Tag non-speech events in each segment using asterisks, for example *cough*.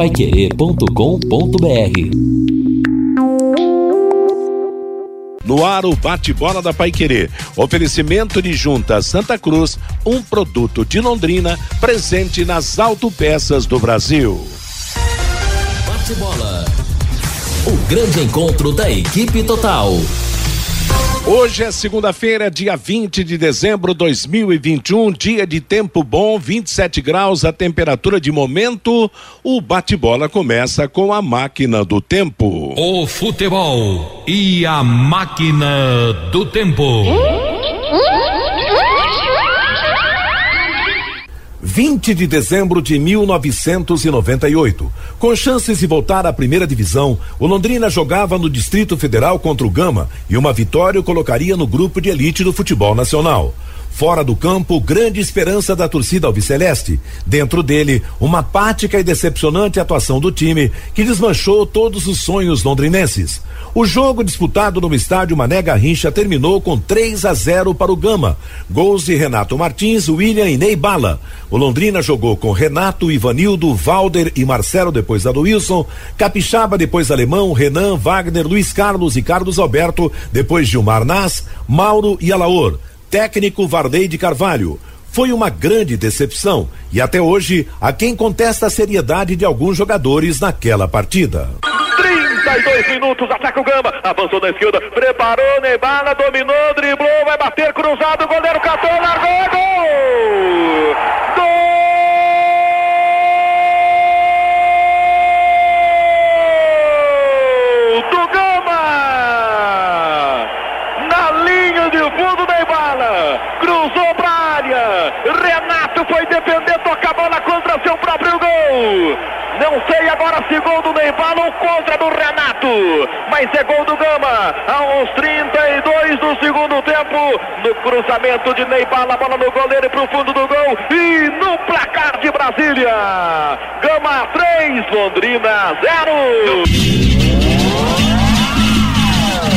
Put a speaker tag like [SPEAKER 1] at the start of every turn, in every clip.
[SPEAKER 1] paiquerê.com.br
[SPEAKER 2] no ar o bate-bola da Paiquerê. Oferecimento de Junta Santa Cruz, um produto de Londrina, presente nas autopeças do Brasil.
[SPEAKER 1] Bate-bola. O grande encontro da equipe total.
[SPEAKER 2] Hoje é segunda-feira, dia 20 de dezembro de 2021, dia de tempo bom, 27 graus, a temperatura de momento. O bate-bola começa com a máquina do tempo.
[SPEAKER 3] O futebol e a máquina do tempo.
[SPEAKER 2] 20 de dezembro de 1998. Com chances de voltar à primeira divisão, o Londrina jogava no Distrito Federal contra o Gama e uma vitória o colocaria no grupo de elite do futebol nacional. Fora do campo, grande esperança da torcida alviceleste. Dentro dele, uma apática e decepcionante atuação do time que desmanchou todos os sonhos londrinenses. O jogo disputado no estádio Mané Garrincha terminou com 3 a 0 para o Gama. Gols de Renato Martins, William e Ney Bala. O Londrina jogou com Renato, Ivanildo, Valder e Marcelo depois da Wilson, Capixaba depois Alemão, Renan, Wagner, Luiz Carlos e Carlos Alberto depois Gilmar Nas, Mauro e Alaor técnico Varley de Carvalho. Foi uma grande decepção e até hoje há quem contesta a seriedade de alguns jogadores naquela partida.
[SPEAKER 4] 32 minutos, ataca o Gama, avançou na esquerda, preparou, Nebala, dominou, driblou, vai bater cruzado, goleiro catou, largou, gol! Gol! foi defender, toca a contra seu próprio gol. Não sei agora se gol do Neymar ou contra do Renato. Mas é gol do Gama. Aos 32 do segundo tempo. No cruzamento de Neymar, a bola no goleiro para o fundo do gol. E no placar de Brasília. Gama 3, Londrina 0.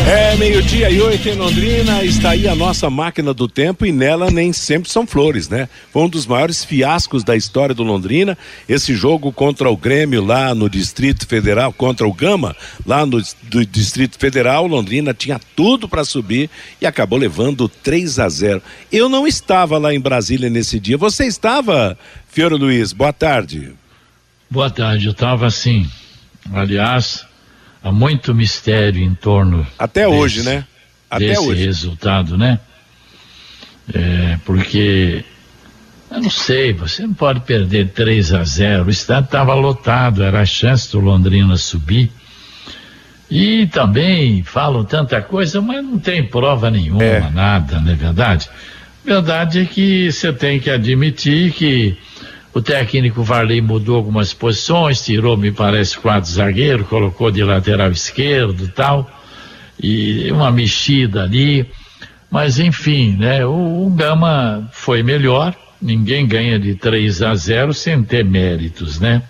[SPEAKER 2] É meio-dia e oito em Londrina, está aí a nossa máquina do tempo e nela nem sempre são flores, né? Foi um dos maiores fiascos da história do Londrina, esse jogo contra o Grêmio lá no Distrito Federal, contra o Gama, lá no do Distrito Federal, Londrina tinha tudo para subir e acabou levando 3 a 0. Eu não estava lá em Brasília nesse dia. Você estava, Fiore Luiz? Boa tarde.
[SPEAKER 5] Boa tarde, eu estava assim. Aliás, há muito mistério em torno
[SPEAKER 2] até desse, hoje, né? Até
[SPEAKER 5] desse
[SPEAKER 2] hoje.
[SPEAKER 5] resultado, né? É, porque eu não sei, você não pode perder 3 a 0. O estádio estava lotado, era a chance do Londrina subir. E também falam tanta coisa, mas não tem prova nenhuma, é. nada, não é verdade? Verdade é que você tem que admitir que o técnico Varley mudou algumas posições, tirou, me parece, quatro zagueiros, colocou de lateral esquerdo tal, e uma mexida ali. Mas enfim, né? O, o Gama foi melhor, ninguém ganha de 3 a 0 sem ter méritos, né?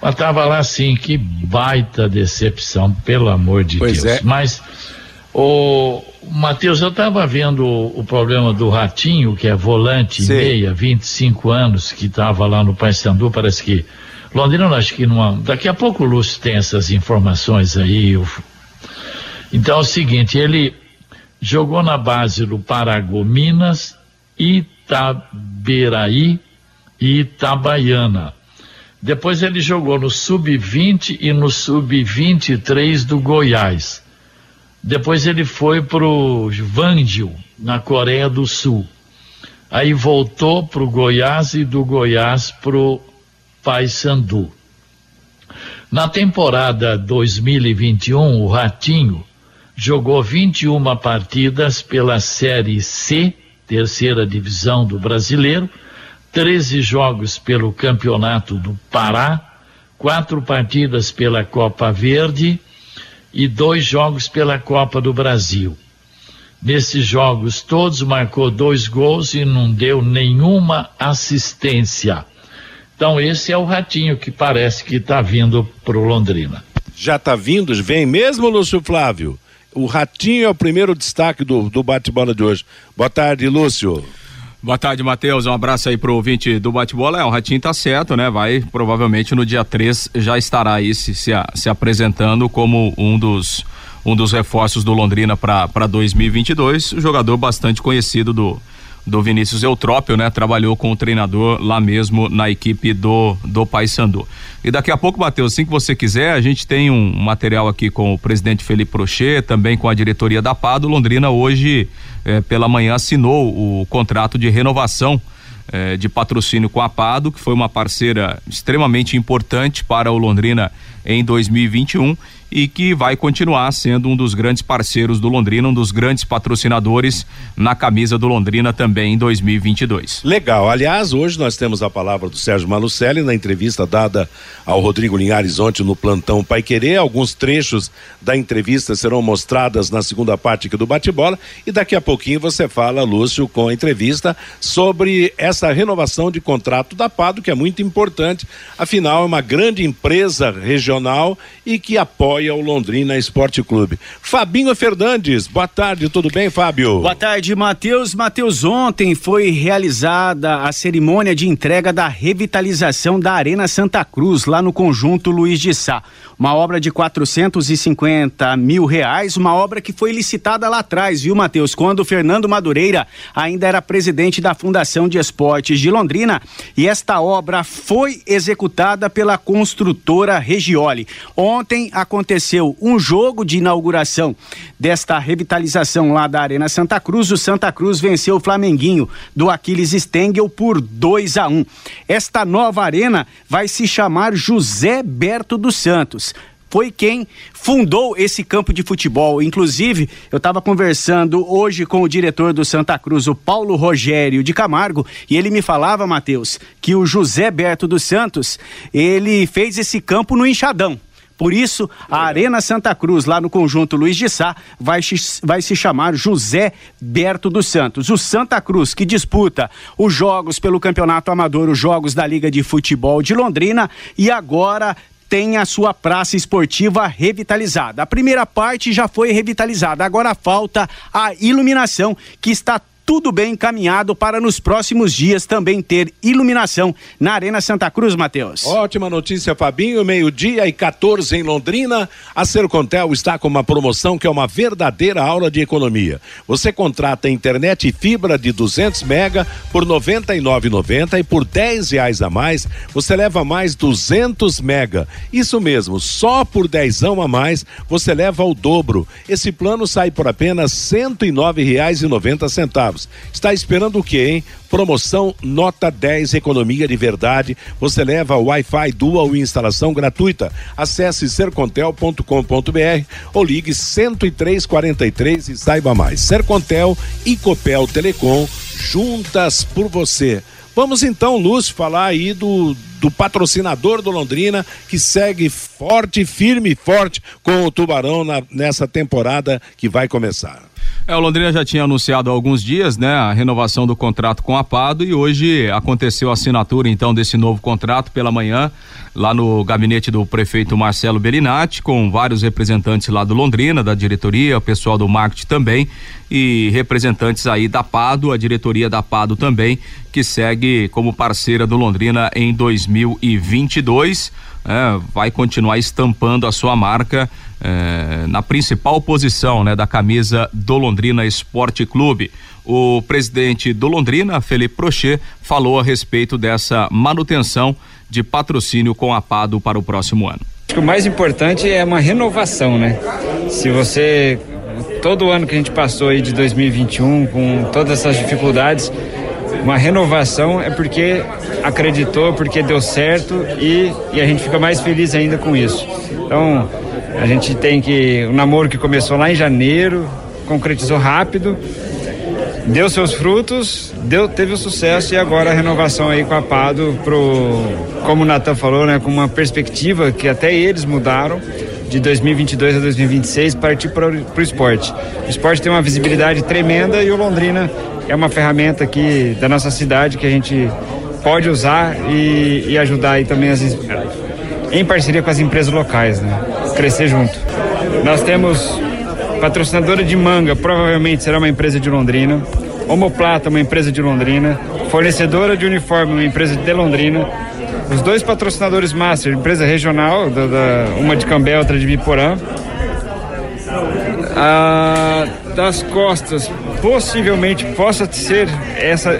[SPEAKER 5] Mas tava lá assim, que baita decepção, pelo amor de
[SPEAKER 2] pois
[SPEAKER 5] Deus.
[SPEAKER 2] É.
[SPEAKER 5] Mas o, Matheus, eu estava vendo o, o, problema do Ratinho, que é volante Sim. meia, 25 anos, que estava lá no Paysandu, parece que. Londrina, acho que numa. Daqui a pouco o Lúcio tem essas informações aí. Eu, então é o seguinte, ele jogou na base do Paragominas, Itaberaí e Itabaiana. Depois ele jogou no Sub-20 e no Sub-23 do Goiás. Depois ele foi para o Vandio, na Coreia do Sul. Aí voltou para o Goiás e do Goiás para o Paysandu. Na temporada 2021, o Ratinho jogou 21 partidas pela Série C, terceira divisão do brasileiro, 13 jogos pelo Campeonato do Pará, quatro partidas pela Copa Verde e dois jogos pela Copa do Brasil. Nesses jogos todos marcou dois gols e não deu nenhuma assistência. Então esse é o ratinho que parece que está vindo para o Londrina.
[SPEAKER 2] Já está vindo? Vem mesmo, Lúcio Flávio? O Ratinho é o primeiro destaque do, do bate-bola de hoje. Boa tarde, Lúcio.
[SPEAKER 6] Boa tarde, Matheus. Um abraço aí pro ouvinte do bate-bola. É, o Ratinho tá certo, né? Vai, provavelmente no dia 3 já estará aí se, se, se apresentando como um dos um dos reforços do Londrina para 2022. Jogador bastante conhecido do do Vinícius Eutrópio, né? Trabalhou com o treinador lá mesmo na equipe do do Paysandu. E daqui a pouco, Matheus, assim que você quiser, a gente tem um material aqui com o presidente Felipe Prochet, também com a diretoria da PADO. Londrina hoje eh, pela manhã assinou o contrato de renovação eh, de patrocínio com a PADO, que foi uma parceira extremamente importante para o Londrina em 2021 e que vai continuar sendo um dos grandes parceiros do Londrina, um dos grandes patrocinadores na camisa do Londrina também em 2022.
[SPEAKER 2] Legal. Aliás, hoje nós temos a palavra do Sérgio Malucelli na entrevista dada ao Rodrigo Linhares ontem no plantão Pai Querer. Alguns trechos da entrevista serão mostradas na segunda parte aqui do bate-bola e daqui a pouquinho você fala, Lúcio, com a entrevista sobre essa renovação de contrato da Pado, que é muito importante. Afinal, é uma grande empresa regional e que apoia o Londrina Esporte Clube. Fabinho Fernandes, boa tarde, tudo bem, Fábio?
[SPEAKER 7] Boa tarde, Matheus. Matheus, ontem foi realizada a cerimônia de entrega da revitalização da Arena Santa Cruz, lá no conjunto Luiz de Sá. Uma obra de 450 mil reais, uma obra que foi licitada lá atrás, viu, Matheus? Quando Fernando Madureira ainda era presidente da Fundação de Esportes de Londrina. E esta obra foi executada pela construtora Ontem aconteceu aconteceu um jogo de inauguração desta revitalização lá da Arena Santa Cruz. O Santa Cruz venceu o Flamenguinho do Aquiles Stengel por 2 a 1. Um. Esta nova arena vai se chamar José Berto dos Santos foi quem fundou esse campo de futebol. Inclusive, eu estava conversando hoje com o diretor do Santa Cruz, o Paulo Rogério de Camargo, e ele me falava, Matheus, que o José Berto dos Santos, ele fez esse campo no Enxadão. Por isso, a Arena Santa Cruz, lá no conjunto Luiz de Sá, vai, vai se chamar José Berto dos Santos. O Santa Cruz, que disputa os jogos pelo Campeonato Amador, os jogos da Liga de Futebol de Londrina, e agora tem a sua praça esportiva revitalizada. A primeira parte já foi revitalizada, agora falta a iluminação que está tudo bem encaminhado para nos próximos dias também ter iluminação na Arena Santa Cruz, Matheus.
[SPEAKER 2] Ótima notícia, Fabinho. Meio-dia e 14 em Londrina. A Sercontel está com uma promoção que é uma verdadeira aula de economia. Você contrata internet e fibra de 200 mega por R$ 99,90 e por 10 reais a mais você leva mais 200 mega. Isso mesmo, só por dezão a mais você leva o dobro. Esse plano sai por apenas R$ 109,90 Está esperando o quê, hein? Promoção Nota 10 Economia de Verdade. Você leva Wi-Fi Dual e instalação gratuita. Acesse sercontel.com.br ou ligue 10343 e saiba mais. Sercontel e Copel Telecom juntas por você. Vamos então, Lúcio, falar aí do, do patrocinador do Londrina, que segue forte, firme e forte com o Tubarão na, nessa temporada que vai começar.
[SPEAKER 6] É, o Londrina já tinha anunciado há alguns dias, né, a renovação do contrato com a Pado e hoje aconteceu a assinatura então desse novo contrato pela manhã lá no gabinete do prefeito Marcelo Belinati com vários representantes lá do Londrina, da diretoria, o pessoal do marketing também e representantes aí da Pado, a diretoria da Pado também, que segue como parceira do Londrina em 2022 é, vai continuar estampando a sua marca é, na principal posição né, da camisa do Londrina Esporte Clube. O presidente do Londrina, Felipe Prochet, falou a respeito dessa manutenção de patrocínio com a Pado para o próximo ano.
[SPEAKER 8] Acho que o mais importante é uma renovação, né? Se você todo ano que a gente passou aí de 2021 com todas essas dificuldades, uma renovação é porque acreditou, porque deu certo e, e a gente fica mais feliz ainda com isso. Então, a gente tem que. O namoro que começou lá em janeiro, concretizou rápido, deu seus frutos, deu, teve o sucesso e agora a renovação aí com a Pado pro, como o Natan falou, né, com uma perspectiva que até eles mudaram de 2022 a 2026 partir para o esporte. O esporte tem uma visibilidade tremenda e o Londrina é uma ferramenta aqui da nossa cidade que a gente pode usar e, e ajudar aí também as, em parceria com as empresas locais, né? Crescer junto. Nós temos patrocinadora de manga, provavelmente será uma empresa de Londrina. Homoplata, uma empresa de Londrina, fornecedora de uniforme, uma empresa de Londrina, os dois patrocinadores master, empresa regional, da, da, uma de Cambé, outra de Biporã. A, das costas, possivelmente possa ser essa.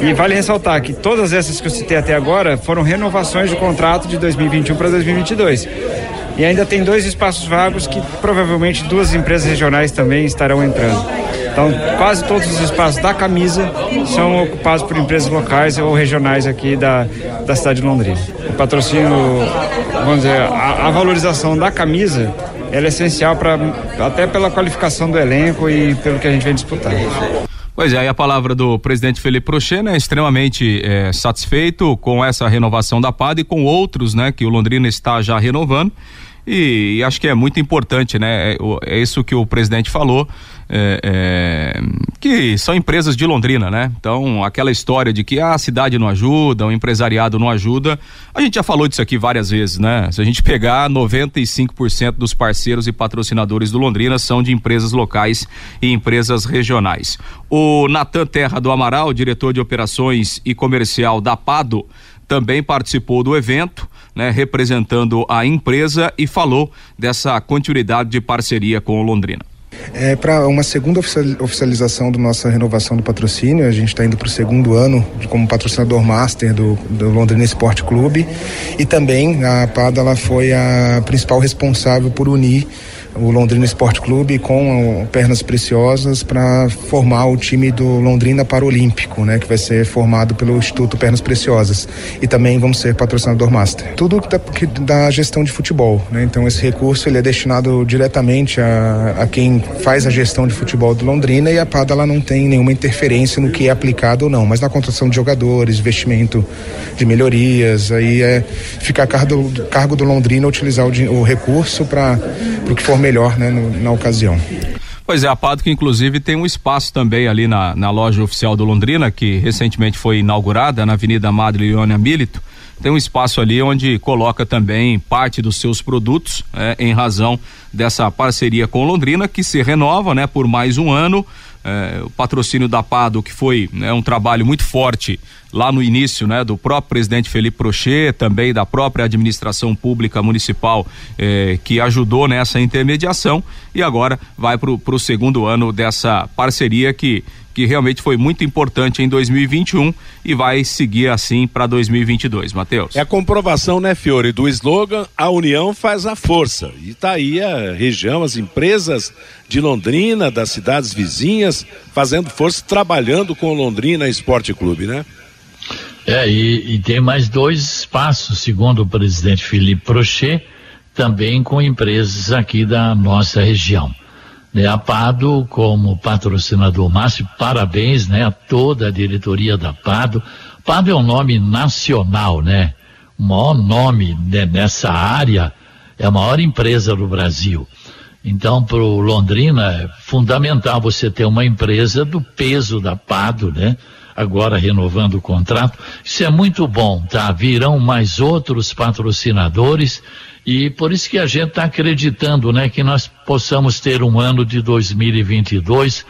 [SPEAKER 8] E vale ressaltar que todas essas que eu citei até agora foram renovações de contrato de 2021 para 2022. E ainda tem dois espaços vagos que provavelmente duas empresas regionais também estarão entrando. Então, quase todos os espaços da camisa são ocupados por empresas locais ou regionais aqui da, da cidade de Londrina. O patrocínio, vamos dizer, a, a valorização da camisa ela é essencial para até pela qualificação do elenco e pelo que a gente vem disputar.
[SPEAKER 6] Pois é, aí a palavra do presidente Felipe Prochê, né, extremamente é, satisfeito com essa renovação da PAD e com outros, né, que o Londrina está já renovando. E, e, acho que é muito importante, né? É, é isso que o presidente falou, é, é, que são empresas de Londrina, né? Então, aquela história de que ah, a cidade não ajuda, o empresariado não ajuda, a gente já falou disso aqui várias vezes, né? Se a gente pegar 95% dos parceiros e patrocinadores do Londrina são de empresas locais e empresas regionais. O Natan Terra do Amaral, diretor de operações e comercial da Pado, também participou do evento, né, representando a empresa e falou dessa continuidade de parceria com o Londrina.
[SPEAKER 9] É, para uma segunda oficialização da nossa renovação do patrocínio, a gente está indo para o segundo ano como patrocinador master do, do Londrina Esporte Clube e também a PADA ela foi a principal responsável por unir o Londrina Esporte Clube com pernas preciosas para formar o time do Londrina Paralímpico, né, que vai ser formado pelo Instituto Pernas Preciosas. E também vamos ser patrocinador master. Tudo da, que, da gestão de futebol, né? Então esse recurso ele é destinado diretamente a, a quem faz a gestão de futebol do Londrina e a PAD ela não tem nenhuma interferência no que é aplicado ou não, mas na contratação de jogadores, investimento de melhorias, aí é ficar a cargo do, cargo do Londrina utilizar o, o recurso para o que for melhor né, no, na ocasião.
[SPEAKER 6] Pois é, a que inclusive tem um espaço também ali na, na loja oficial do Londrina, que recentemente foi inaugurada na Avenida Madre Leônia Milito. Tem um espaço ali onde coloca também parte dos seus produtos, é, em razão dessa parceria com Londrina, que se renova né, por mais um ano. É, o patrocínio da Pado, que foi né, um trabalho muito forte lá no início, né, do próprio presidente Felipe Prochet, também da própria administração pública municipal eh, que ajudou nessa intermediação e agora vai para o segundo ano dessa parceria que que realmente foi muito importante em 2021 e vai seguir assim para 2022, Matheus.
[SPEAKER 2] É a comprovação, né, Fiore, do slogan A União faz a força. E tá aí a região, as empresas de Londrina, das cidades vizinhas, fazendo força, trabalhando com o Londrina Esporte Clube, né?
[SPEAKER 5] É, e, e, tem mais dois espaços, segundo o presidente Felipe Prochet, também com empresas aqui da nossa região. Né, a Pado, como patrocinador máximo, parabéns né, a toda a diretoria da Pado. Pado é um nome nacional, né? O maior nome né, nessa área, é a maior empresa do Brasil. Então, para o Londrina, é fundamental você ter uma empresa do peso da Pado, né? agora renovando o contrato. Isso é muito bom, tá? Virão mais outros patrocinadores e por isso que a gente está acreditando, né, que nós possamos ter um ano de 2022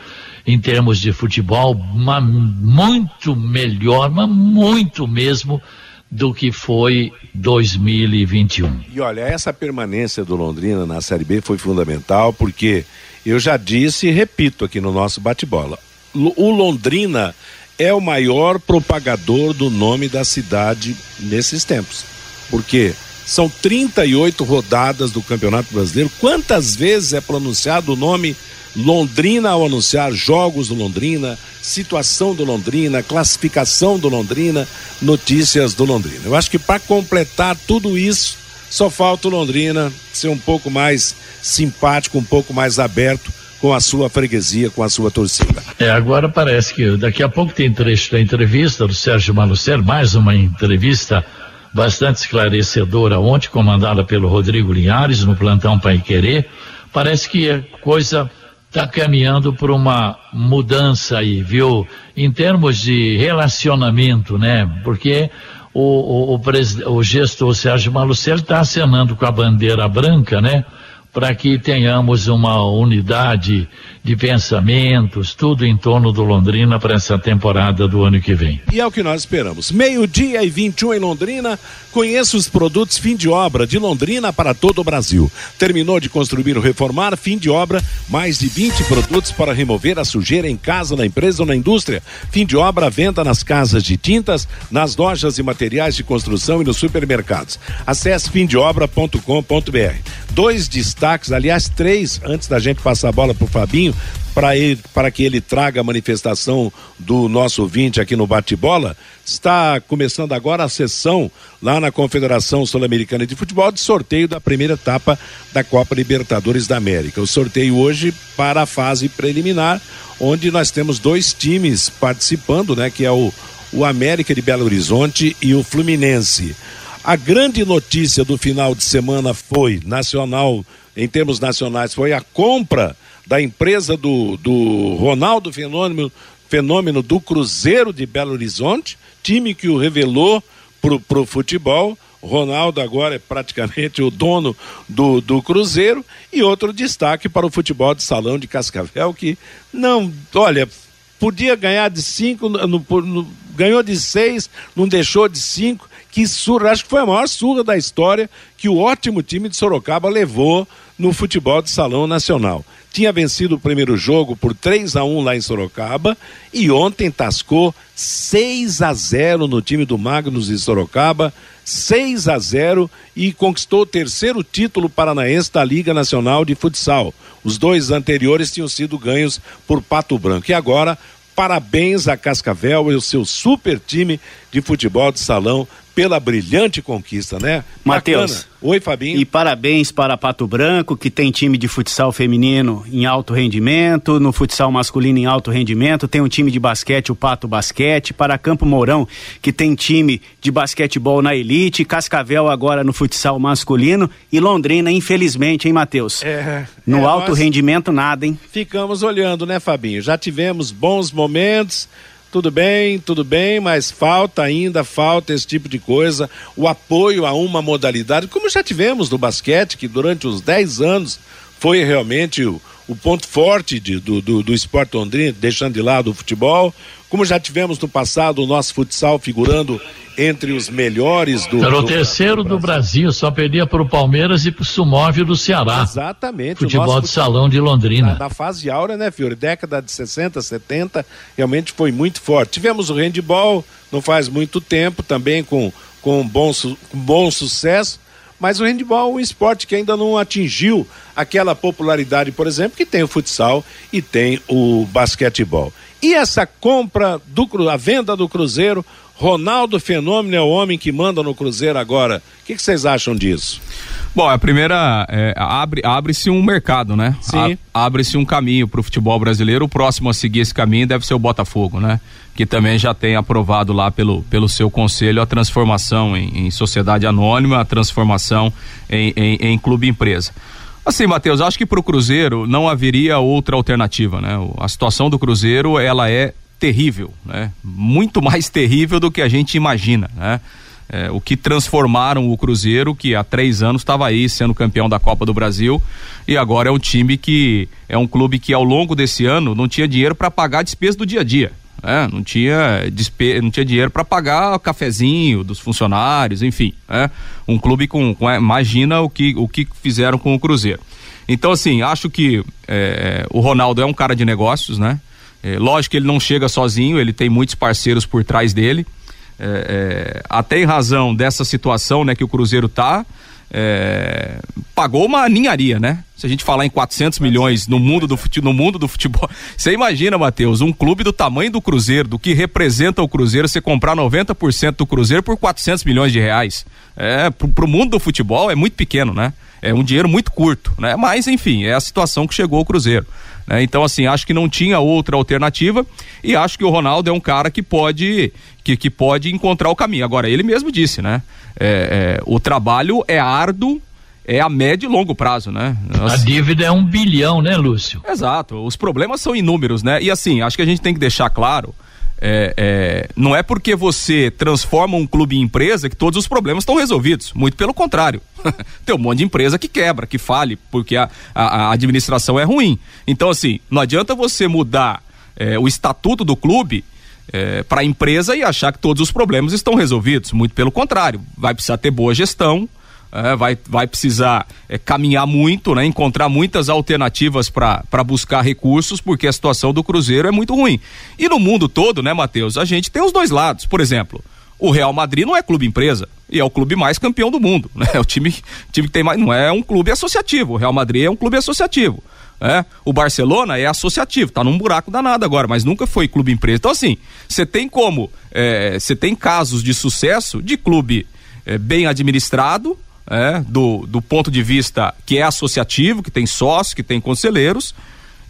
[SPEAKER 5] em termos de futebol uma, muito melhor, mas muito mesmo do que foi 2021.
[SPEAKER 2] E olha, essa permanência do Londrina na Série B foi fundamental porque eu já disse e repito aqui no nosso bate-bola. O Londrina é o maior propagador do nome da cidade nesses tempos. Porque são 38 rodadas do Campeonato Brasileiro. Quantas vezes é pronunciado o nome Londrina ao anunciar jogos do Londrina, situação do Londrina, classificação do Londrina, notícias do Londrina? Eu acho que para completar tudo isso, só falta o Londrina ser um pouco mais simpático, um pouco mais aberto com a sua freguesia, com a sua torcida.
[SPEAKER 5] É, agora parece que daqui a pouco tem trecho da entrevista do Sérgio Malucer, mais uma entrevista bastante esclarecedora ontem, comandada pelo Rodrigo Linhares no plantão Pai Querer. Parece que a coisa está caminhando por uma mudança aí, viu? Em termos de relacionamento, né? Porque o, o, o, o gestor Sérgio Malucer está acenando com a bandeira branca, né? para que tenhamos uma unidade de pensamentos, tudo em torno do Londrina para essa temporada do ano que vem.
[SPEAKER 2] E é o que nós esperamos. Meio-dia e 21 em Londrina. Conheça os produtos fim de obra de Londrina para todo o Brasil. Terminou de construir ou reformar, fim de obra, mais de 20 produtos para remover a sujeira em casa, na empresa ou na indústria. Fim de obra, venda nas casas de tintas, nas lojas e materiais de construção e nos supermercados. Acesse fimdeobra.com.br. Dois destaques, aliás, três, antes da gente passar a bola para o Fabinho, para que ele traga a manifestação do nosso ouvinte aqui no bate-bola, está começando agora a sessão lá na Confederação Sul-Americana de Futebol de sorteio da primeira etapa da Copa Libertadores da América. O sorteio hoje para a fase preliminar, onde nós temos dois times participando, né, que é o o América de Belo Horizonte e o Fluminense. A grande notícia do final de semana foi nacional, em termos nacionais, foi a compra da empresa do, do Ronaldo Fenômeno, Fenômeno do Cruzeiro de Belo Horizonte, time que o revelou pro, pro futebol. Ronaldo agora é praticamente *laughs* o dono do, do Cruzeiro. E outro destaque para o futebol de salão de Cascavel, que não, olha, podia ganhar de cinco, no, no, ganhou de seis, não deixou de cinco. Que surra, acho que foi a maior surra da história que o ótimo time de Sorocaba levou no futebol de salão nacional tinha vencido o primeiro jogo por 3 a 1 lá em Sorocaba e ontem tascou 6 a 0 no time do Magnus de Sorocaba, 6 a 0 e conquistou o terceiro título paranaense da Liga Nacional de Futsal. Os dois anteriores tinham sido ganhos por Pato Branco. E agora, parabéns a Cascavel e o seu super time de futebol de salão pela brilhante conquista, né?
[SPEAKER 7] Matheus.
[SPEAKER 2] Oi, Fabinho.
[SPEAKER 7] E parabéns para Pato Branco, que tem time de futsal feminino em alto rendimento, no futsal masculino em alto rendimento, tem um time de basquete, o Pato Basquete, para Campo Mourão, que tem time de basquetebol na elite, Cascavel agora no futsal masculino e Londrina, infelizmente, hein, Matheus?
[SPEAKER 2] É.
[SPEAKER 7] No
[SPEAKER 2] é,
[SPEAKER 7] alto rendimento, nada, hein?
[SPEAKER 2] Ficamos olhando, né, Fabinho? Já tivemos bons momentos tudo bem, tudo bem, mas falta ainda, falta esse tipo de coisa, o apoio a uma modalidade, como já tivemos no basquete, que durante os 10 anos foi realmente o, o ponto forte de, do, do, do esporte londrino, deixando de lado o futebol, como já tivemos no passado o nosso futsal figurando entre os melhores do.
[SPEAKER 5] Era o terceiro do, do Brasil, só perdia para o Palmeiras e para o Sumóvel do Ceará.
[SPEAKER 2] Exatamente.
[SPEAKER 5] Futebol de salão de Londrina.
[SPEAKER 2] Na, na, fase áurea, né, Fiore? Década de 60, 70, realmente foi muito forte. Tivemos o handball, não faz muito tempo, também com, com, bom, com bom sucesso. Mas o handball é um esporte que ainda não atingiu aquela popularidade, por exemplo, que tem o futsal e tem o basquetebol. E essa compra do a venda do Cruzeiro, Ronaldo Fenômeno é o homem que manda no Cruzeiro agora. O que, que vocês acham disso?
[SPEAKER 6] Bom, a primeira é, abre abre-se um mercado, né?
[SPEAKER 2] Sim.
[SPEAKER 6] Abre-se um caminho para o futebol brasileiro. O próximo a seguir esse caminho deve ser o Botafogo, né? Que também já tem aprovado lá pelo, pelo seu conselho a transformação em, em sociedade anônima, a transformação em, em, em clube empresa. Assim, Matheus, acho que para o Cruzeiro não haveria outra alternativa, né? A situação do Cruzeiro, ela é terrível, né? Muito *laughs* mais terrível do que a gente imagina, né? É, o que transformaram o Cruzeiro, que há três anos estava aí sendo campeão da Copa do Brasil, e agora é um time que é um clube que ao longo desse ano não tinha dinheiro para pagar a despesa do dia a dia. É, não tinha despe... não tinha dinheiro para pagar o cafezinho dos funcionários, enfim, é, um clube com, com, imagina o que o que fizeram com o Cruzeiro. Então assim, acho que é, o Ronaldo é um cara de negócios, né? É, lógico que ele não chega sozinho, ele tem muitos parceiros por trás dele. É, é, até em razão dessa situação, né, que o Cruzeiro tá, é, pagou uma ninharia, né? Se a gente falar em 400 milhões no mundo do, no mundo do futebol, *laughs* você imagina, Matheus, um clube do tamanho do Cruzeiro, do que representa o Cruzeiro, você comprar 90% do Cruzeiro por 400 milhões de reais. É, pro, pro mundo do futebol é muito pequeno, né? É um dinheiro muito curto, né? Mas, enfim, é a situação que chegou o Cruzeiro. Né? Então, assim, acho que não tinha outra alternativa e acho que o Ronaldo é um cara que pode que, que pode encontrar o caminho. Agora, ele mesmo disse, né? É, é, o trabalho é árduo, é a médio e longo prazo, né?
[SPEAKER 5] Nossa. A dívida é um bilhão, né, Lúcio?
[SPEAKER 6] Exato. Os problemas são inúmeros, né? E assim, acho que a gente tem que deixar claro é, é, não é porque você transforma um clube em empresa que todos os problemas estão resolvidos. Muito pelo contrário. *laughs* Tem um monte de empresa que quebra, que fale, porque a, a, a administração é ruim. Então, assim, não adianta você mudar é, o estatuto do clube é, para a empresa e achar que todos os problemas estão resolvidos. Muito pelo contrário. Vai precisar ter boa gestão, é, vai, vai precisar é, caminhar muito, né, encontrar muitas alternativas para buscar recursos, porque a situação do Cruzeiro é muito ruim. E no mundo todo, né, Matheus, a gente tem os dois lados. Por exemplo, o Real Madrid não é clube empresa e é o clube mais campeão do mundo, *laughs* né? É o time, time que tem mais, não é um clube associativo. O Real Madrid é um clube associativo. É, o Barcelona é associativo, tá num buraco danado agora, mas nunca foi clube empresa. Então, assim, você tem como, você é, tem casos de sucesso de clube é, bem administrado, é, do, do ponto de vista que é associativo, que tem sócios, que tem conselheiros,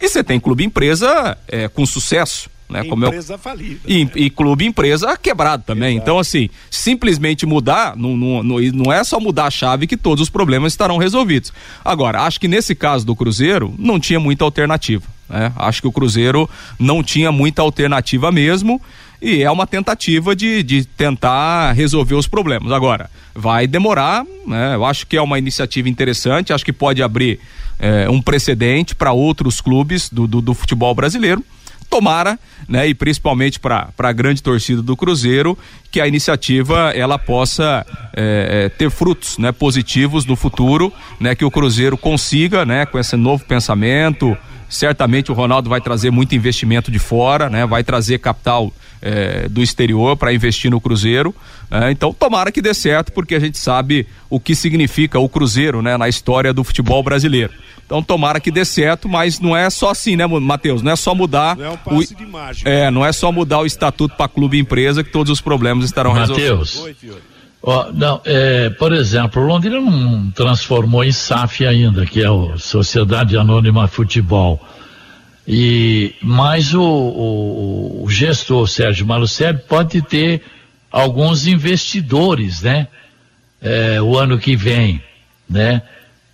[SPEAKER 6] e você tem clube empresa é, com sucesso. Né,
[SPEAKER 2] como empresa eu... falida.
[SPEAKER 6] E, né? e, clube empresa quebrado também. Exato. Então, assim, simplesmente mudar, não, não, não é só mudar a chave que todos os problemas estarão resolvidos. Agora, acho que nesse caso do Cruzeiro, não tinha muita alternativa. Né? Acho que o Cruzeiro não tinha muita alternativa mesmo e é uma tentativa de, de tentar resolver os problemas. Agora, vai demorar, né? Eu acho que é uma iniciativa interessante, acho que pode abrir é, um precedente para outros clubes do, do, do, futebol brasileiro. Tomara, né? E principalmente para a grande torcida do Cruzeiro, que a iniciativa ela possa é, é, ter frutos, né? Positivos no futuro, né? Que o Cruzeiro consiga, né? Com esse novo pensamento, certamente o Ronaldo vai trazer muito investimento de fora, né? Vai trazer capital é, do exterior para investir no Cruzeiro. É, então, tomara que dê certo, porque a gente sabe o que significa o Cruzeiro né, na história do futebol brasileiro. Então, tomara que dê certo, mas não é só assim, né, Matheus? Não é só mudar. Não é um passe o, de mágica. É, não é só mudar o estatuto para clube e empresa que todos os problemas estarão
[SPEAKER 5] Mateus, resolvidos. Mateus. Oh, não, é, por exemplo, Londrina não transformou em SAF ainda, que é a Sociedade Anônima Futebol. E, mas o, o, o gestor Sérgio Malucelli pode ter alguns investidores, né? É, o ano que vem, né?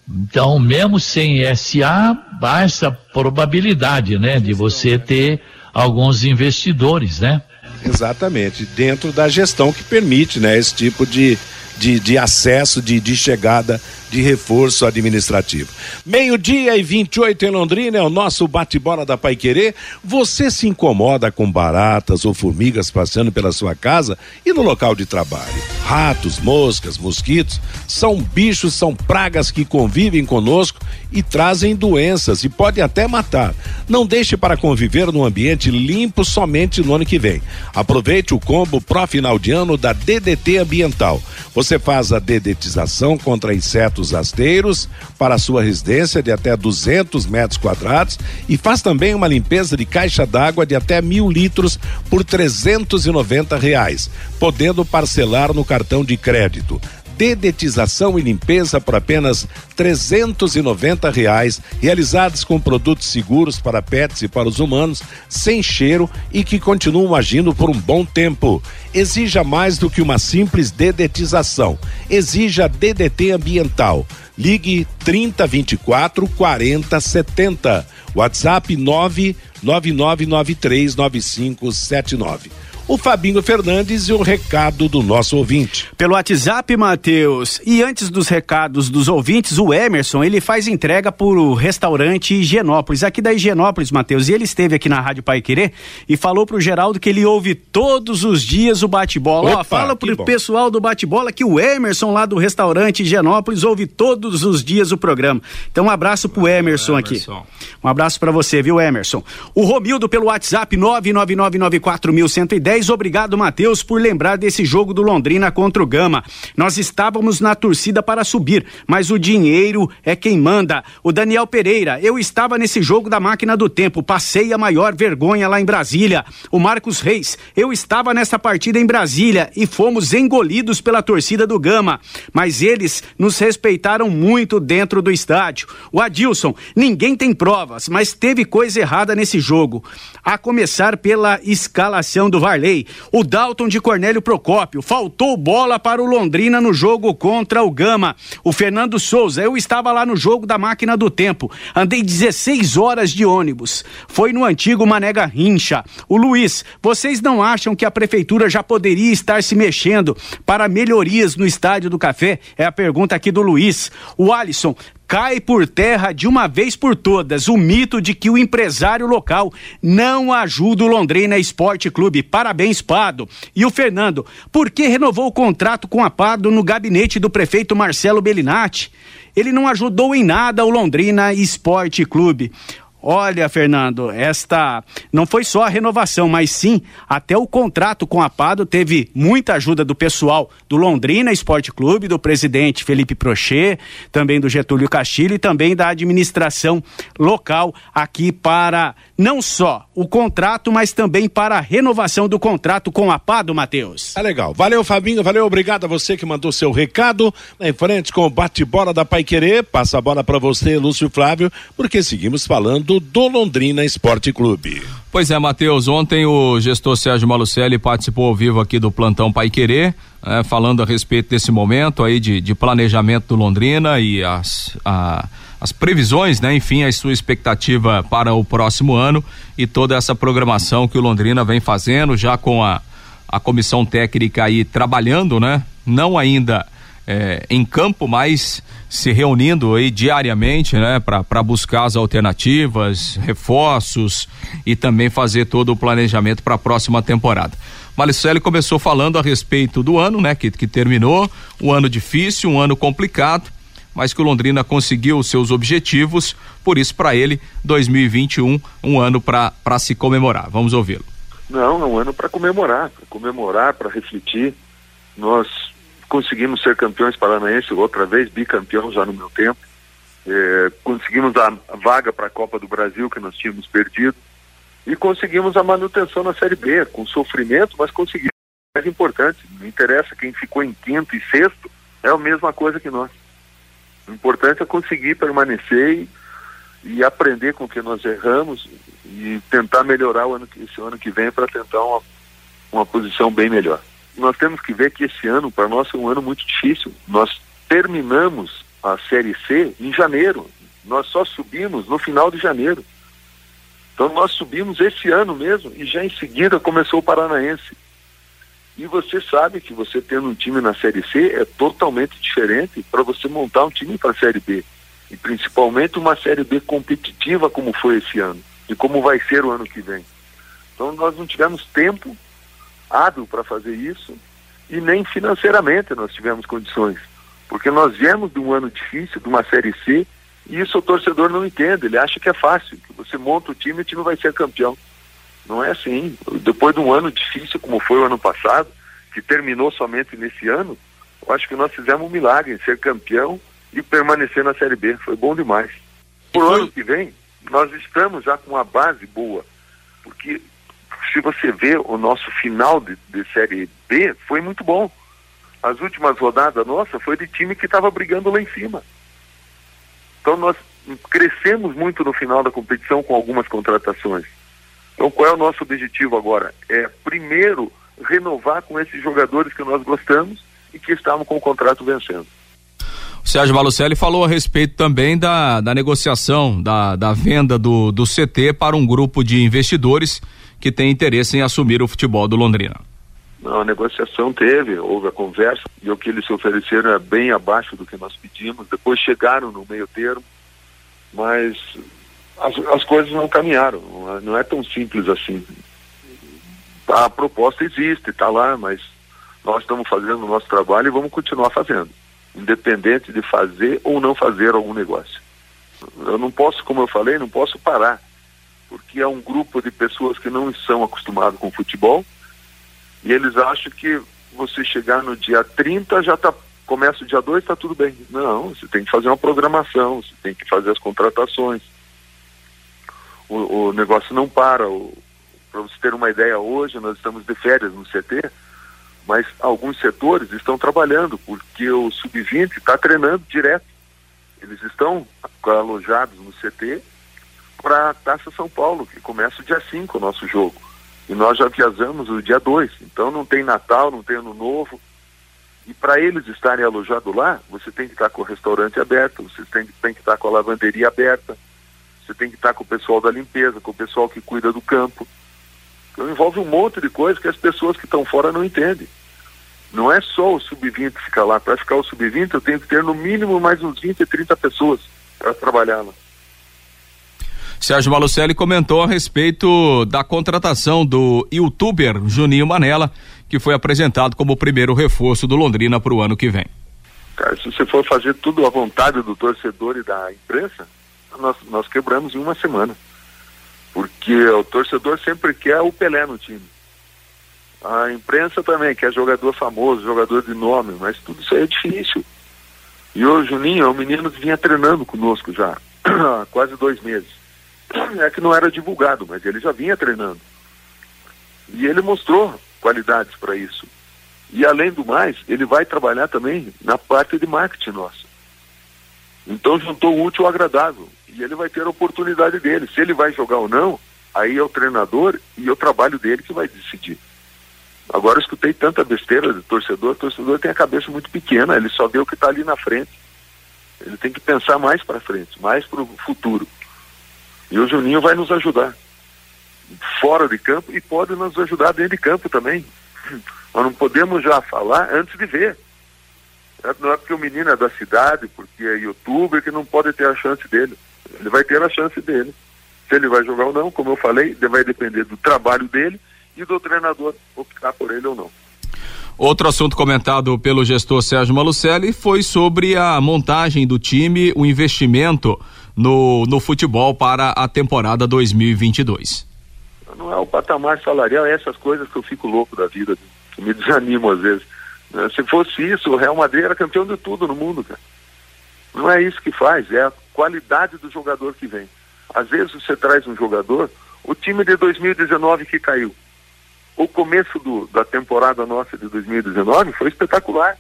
[SPEAKER 5] Então, mesmo sem SA, basta probabilidade, né? De você ter alguns investidores, né?
[SPEAKER 2] Exatamente, dentro da gestão que permite, né? Esse tipo de, de, de acesso, de, de chegada de reforço administrativo. Meio-dia e 28 em Londrina é o nosso bate-bola da Pai Querer. Você se incomoda com baratas ou formigas passando pela sua casa e no local de trabalho? Ratos, moscas, mosquitos são bichos, são pragas que convivem conosco e trazem doenças e podem até matar. Não deixe para conviver num ambiente limpo somente no ano que vem. Aproveite o combo pró final de ano da DDT Ambiental. Você faz a dedetização contra insetos rasteiros para sua residência de até 200 metros quadrados e faz também uma limpeza de caixa d'água de até mil litros por 390 reais, podendo parcelar no cartão de crédito dedetização e limpeza por apenas noventa reais, realizados com produtos seguros para pets e para os humanos, sem cheiro e que continuam agindo por um bom tempo. Exija mais do que uma simples dedetização. Exija DDT ambiental. Ligue 3024 4070. WhatsApp 999939579 o Fabinho Fernandes e o recado do nosso ouvinte.
[SPEAKER 7] Pelo WhatsApp, Matheus. E antes dos recados dos ouvintes, o Emerson, ele faz entrega por restaurante Higienópolis, aqui da Higienópolis, Matheus. E ele esteve aqui na Rádio Pai Querer e falou pro Geraldo que ele ouve todos os dias o bate-bola. Ó, fala pro pessoal do bate-bola que o Emerson lá do restaurante Higienópolis ouve todos os dias o programa. Então um abraço pro Emerson, Emerson. aqui. Um abraço para você, viu, Emerson? O Romildo pelo WhatsApp 999941110 10. Obrigado, Matheus, por lembrar desse jogo do Londrina contra o Gama. Nós estávamos na torcida para subir, mas o dinheiro é quem manda. O Daniel Pereira, eu estava nesse jogo da máquina do tempo, passei a maior vergonha lá em Brasília. O Marcos Reis, eu estava nessa partida em Brasília e fomos engolidos pela torcida do Gama, mas eles nos respeitaram muito dentro do estádio. O Adilson, ninguém tem provas, mas teve coisa errada nesse jogo. A começar pela escalação do Varley O Dalton de Cornélio Procópio. Faltou bola para o Londrina no jogo contra o Gama. O Fernando Souza. Eu estava lá no jogo da máquina do tempo. Andei 16 horas de ônibus. Foi no antigo Manega Rincha. O Luiz, vocês não acham que a prefeitura já poderia estar se mexendo para melhorias no estádio do Café? É a pergunta aqui do Luiz. O Alisson, cai por terra de uma vez por todas o mito de que o empresário local não ajuda o Londrina Esporte Clube. Parabéns, Pado. E o Fernando, por que renovou o contrato com a Pado no gabinete do prefeito Marcelo Bellinati? Ele não ajudou em nada o Londrina Esporte Clube. Olha, Fernando, esta não foi só a renovação, mas sim até o contrato com a Pado teve muita ajuda do pessoal do Londrina Esporte Clube, do presidente Felipe Prochet, também do Getúlio Castilho e também da administração local aqui para não só o contrato, mas também para a renovação do contrato com a Pado, Matheus.
[SPEAKER 10] Tá legal. Valeu, Fabinho. Valeu, obrigado a você que mandou seu recado. Em frente com o bate-bola da Pai Querer. Passa a bola para você, Lúcio Flávio, porque seguimos falando do Londrina Esporte Clube.
[SPEAKER 6] Pois é, Matheus, ontem o gestor Sérgio Malucelli participou ao vivo aqui do plantão Pai Querer, é, falando a respeito desse momento aí de, de planejamento do Londrina e as, a, as previsões, né? Enfim, a sua expectativa para o próximo ano e toda essa programação que o Londrina vem fazendo, já com a, a comissão técnica aí trabalhando, né? Não ainda é, em campo, mas se reunindo aí diariamente, né, para buscar as alternativas, reforços e também fazer todo o planejamento para a próxima temporada. Maricele começou falando a respeito do ano, né, que, que terminou, um ano difícil, um ano complicado, mas que o Londrina conseguiu os seus objetivos, por isso para ele 2021 um ano para se comemorar. Vamos ouvi-lo.
[SPEAKER 11] Não, é um ano para comemorar, para comemorar, para refletir. Nós conseguimos ser campeões paranaenses outra vez, bicampeão já no meu tempo. É, conseguimos a vaga para a Copa do Brasil que nós tínhamos perdido e conseguimos a manutenção na Série B, com sofrimento, mas conseguimos. Mais importante, não interessa quem ficou em quinto e sexto, é a mesma coisa que nós. O importante é conseguir permanecer e, e aprender com o que nós erramos e tentar melhorar o ano, esse ano que vem para tentar uma, uma posição bem melhor nós temos que ver que esse ano, para nós, é um ano muito difícil. Nós terminamos a Série C em janeiro. Nós só subimos no final de janeiro. Então nós subimos esse ano mesmo e já em seguida começou o Paranaense. E você sabe que você tendo um time na Série C é totalmente diferente para você montar um time para a Série B. E principalmente uma Série B competitiva como foi esse ano e como vai ser o ano que vem. Então nós não tivemos tempo hábil para fazer isso e nem financeiramente nós tivemos condições. Porque nós viemos de um ano difícil, de uma Série C, e isso o torcedor não entende, ele acha que é fácil, que você monta o time e o time vai ser campeão. Não é assim. Depois de um ano difícil, como foi o ano passado, que terminou somente nesse ano, eu acho que nós fizemos um milagre em ser campeão e permanecer na Série B. Foi bom demais. Por ano que vem, nós estamos já com uma base boa, porque se você vê o nosso final de, de Série B, foi muito bom. As últimas rodadas nossa foi de time que estava brigando lá em cima. Então nós crescemos muito no final da competição com algumas contratações. Então qual é o nosso objetivo agora? É primeiro renovar com esses jogadores que nós gostamos e que estavam com o contrato vencendo.
[SPEAKER 6] O Sérgio Malucelli falou a respeito também da, da negociação, da, da venda do, do CT para um grupo de investidores que tem interesse em assumir o futebol do Londrina.
[SPEAKER 11] Não, a negociação teve, houve a conversa e o que eles se ofereceram é bem abaixo do que nós pedimos. Depois chegaram no meio termo, mas as, as coisas não caminharam. Não é, tão simples assim. A proposta existe, está lá, mas nós estamos fazendo o nosso trabalho e vamos continuar fazendo, independente de fazer ou não fazer algum negócio. Eu não posso, como eu falei, não posso parar porque é um grupo de pessoas que não são acostumados com futebol e eles acham que você chegar no dia 30 já tá começa o dia 2, está tudo bem. Não, você tem que fazer uma programação, você tem que fazer as contratações. O, o negócio não para. Para você ter uma ideia, hoje nós estamos de férias no CT, mas alguns setores estão trabalhando, porque o Sub-20 está treinando direto. Eles estão alojados no CT para a Taça São Paulo, que começa o dia 5 o nosso jogo. E nós já viajamos o dia 2. Então não tem Natal, não tem Ano Novo. E para eles estarem alojados lá, você tem que estar com o restaurante aberto, você tem, tem que estar com a lavanderia aberta, você tem que estar com o pessoal da limpeza, com o pessoal que cuida do campo. Então envolve um monte de coisa que as pessoas que estão fora não entendem. Não é só o sub-20 ficar lá. Para ficar o sub-20, eu tenho que ter no mínimo mais uns 20, 30 pessoas para trabalhar lá.
[SPEAKER 6] Sérgio Malucelli comentou a respeito da contratação do youtuber Juninho Manela, que foi apresentado como o primeiro reforço do Londrina para o ano que vem.
[SPEAKER 11] Cara, se você for fazer tudo à vontade do torcedor e da imprensa, nós, nós quebramos em uma semana. Porque o torcedor sempre quer o Pelé no time. A imprensa também quer jogador famoso, jogador de nome, mas tudo isso aí é difícil. E o Juninho é um menino que vinha treinando conosco já há *clears throat* quase dois meses. *clears throat* É que não era divulgado, mas ele já vinha treinando. E ele mostrou qualidades para isso. E além do mais, ele vai trabalhar também na parte de marketing nossa. Então juntou o útil ao agradável. E ele vai ter a oportunidade dele. Se ele vai jogar ou não, aí é o treinador e é o trabalho dele que vai decidir. Agora eu escutei tanta besteira de torcedor, o torcedor tem a cabeça muito pequena, ele só vê o que está ali na frente. Ele tem que pensar mais para frente, mais para o futuro. E o Juninho vai nos ajudar fora de campo e pode nos ajudar dentro de campo também. *clears throat* Nós não podemos já falar antes de ver. Não é porque o menino é da cidade, porque é youtuber, que não pode ter a chance dele. Ele vai ter a chance dele. Se ele vai jogar ou não, como eu falei, vai depender do trabalho dele e do treinador optar por ele ou não.
[SPEAKER 6] Outro assunto comentado pelo gestor Sérgio Malucelli foi sobre a montagem do time, o investimento no, no futebol para a temporada 2022.
[SPEAKER 11] Não é o patamar salarial, é essas coisas que eu fico louco da vida, que me *laughs* desanimo às vezes. Se fosse isso, o Real Madrid era campeão de tudo no mundo, cara. Não é isso que faz, é qualidade do jogador que vem. Às vezes você traz um jogador, o time de 2019 que caiu, o começo do, da temporada nossa de 2019 foi espetacular.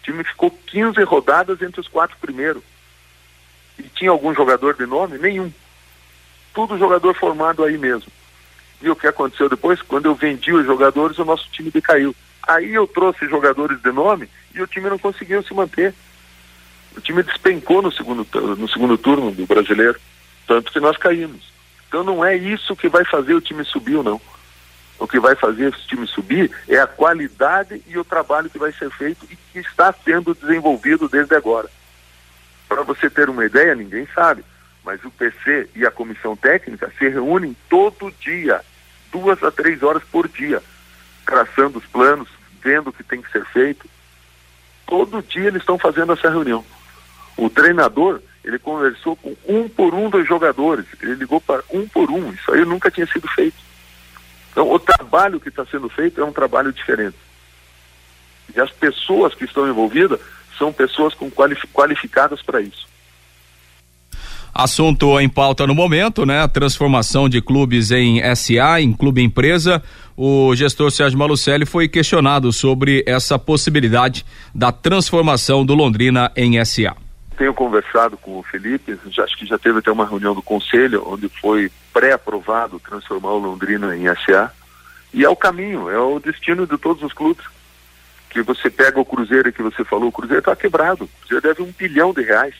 [SPEAKER 11] O time ficou 15 rodadas entre os quatro primeiros. E tinha algum jogador de nome? Nenhum. Tudo jogador formado aí mesmo. E o que aconteceu depois? Quando eu vendi os jogadores, o nosso time decaiu. Aí eu trouxe jogadores de nome e o time não conseguiu se manter. O time despencou no segundo, no segundo turno do brasileiro. Tanto que nós caímos. Então não é isso que vai fazer o time subir ou não o que vai fazer esse time subir é a qualidade e o trabalho que vai ser feito e que está sendo desenvolvido desde agora. Para você ter uma ideia, ninguém sabe, mas o PC e a comissão técnica se reúnem todo dia, duas a três horas por dia, traçando os planos, vendo o que tem que ser feito. Todo dia eles estão fazendo essa reunião. O treinador, ele conversou com um por um dos jogadores, ele ligou para um por um, isso aí nunca tinha sido feito. Então, o trabalho que está sendo feito é um trabalho diferente. E as pessoas que estão envolvidas são pessoas com qualificadas para isso.
[SPEAKER 6] Assunto em pauta no momento, né? Transformação de clubes em SA, em clube empresa. O gestor Sérgio Malucelli foi questionado sobre essa possibilidade da transformação do Londrina em SA.
[SPEAKER 11] Tenho conversado com o Felipe, já, acho que já teve até uma reunião do conselho onde foi pré-aprovado transformar o Londrina em SA. E é o caminho, é o destino de todos os clubes. Que você pega o Cruzeiro que você falou, o Cruzeiro está quebrado, o Cruzeiro deve um bilhão de reais.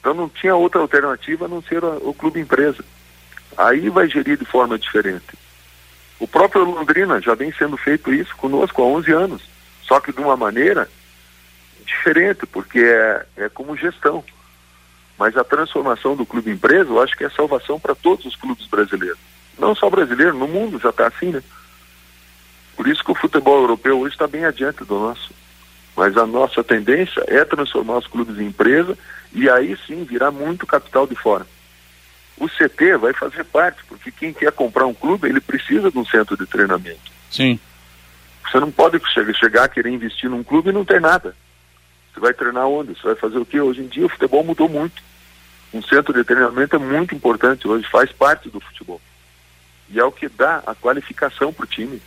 [SPEAKER 11] Então não tinha outra alternativa a não ser a, o clube empresa. Aí vai gerir de forma diferente. O próprio Londrina já vem sendo feito isso conosco há 11 anos, só que de uma maneira diferente, porque é, é como gestão. Mas a transformação do clube empresa, eu acho que é salvação para todos os clubes brasileiros. Não só brasileiro, no mundo já está assim, né? Por isso que o futebol europeu hoje está bem adiante do nosso. Mas a nossa tendência é transformar os clubes em empresa e aí sim virar muito capital de fora. O CT vai fazer parte, porque quem quer comprar um clube, ele precisa de um centro de treinamento.
[SPEAKER 6] Sim.
[SPEAKER 11] Você não pode chegar, chegar querer investir num clube e não ter nada. Você vai treinar onde? Você vai fazer o quê? Hoje em dia o futebol mudou muito. Um centro de treinamento é muito importante hoje, faz parte do futebol. E é o que dá a qualificação para o time.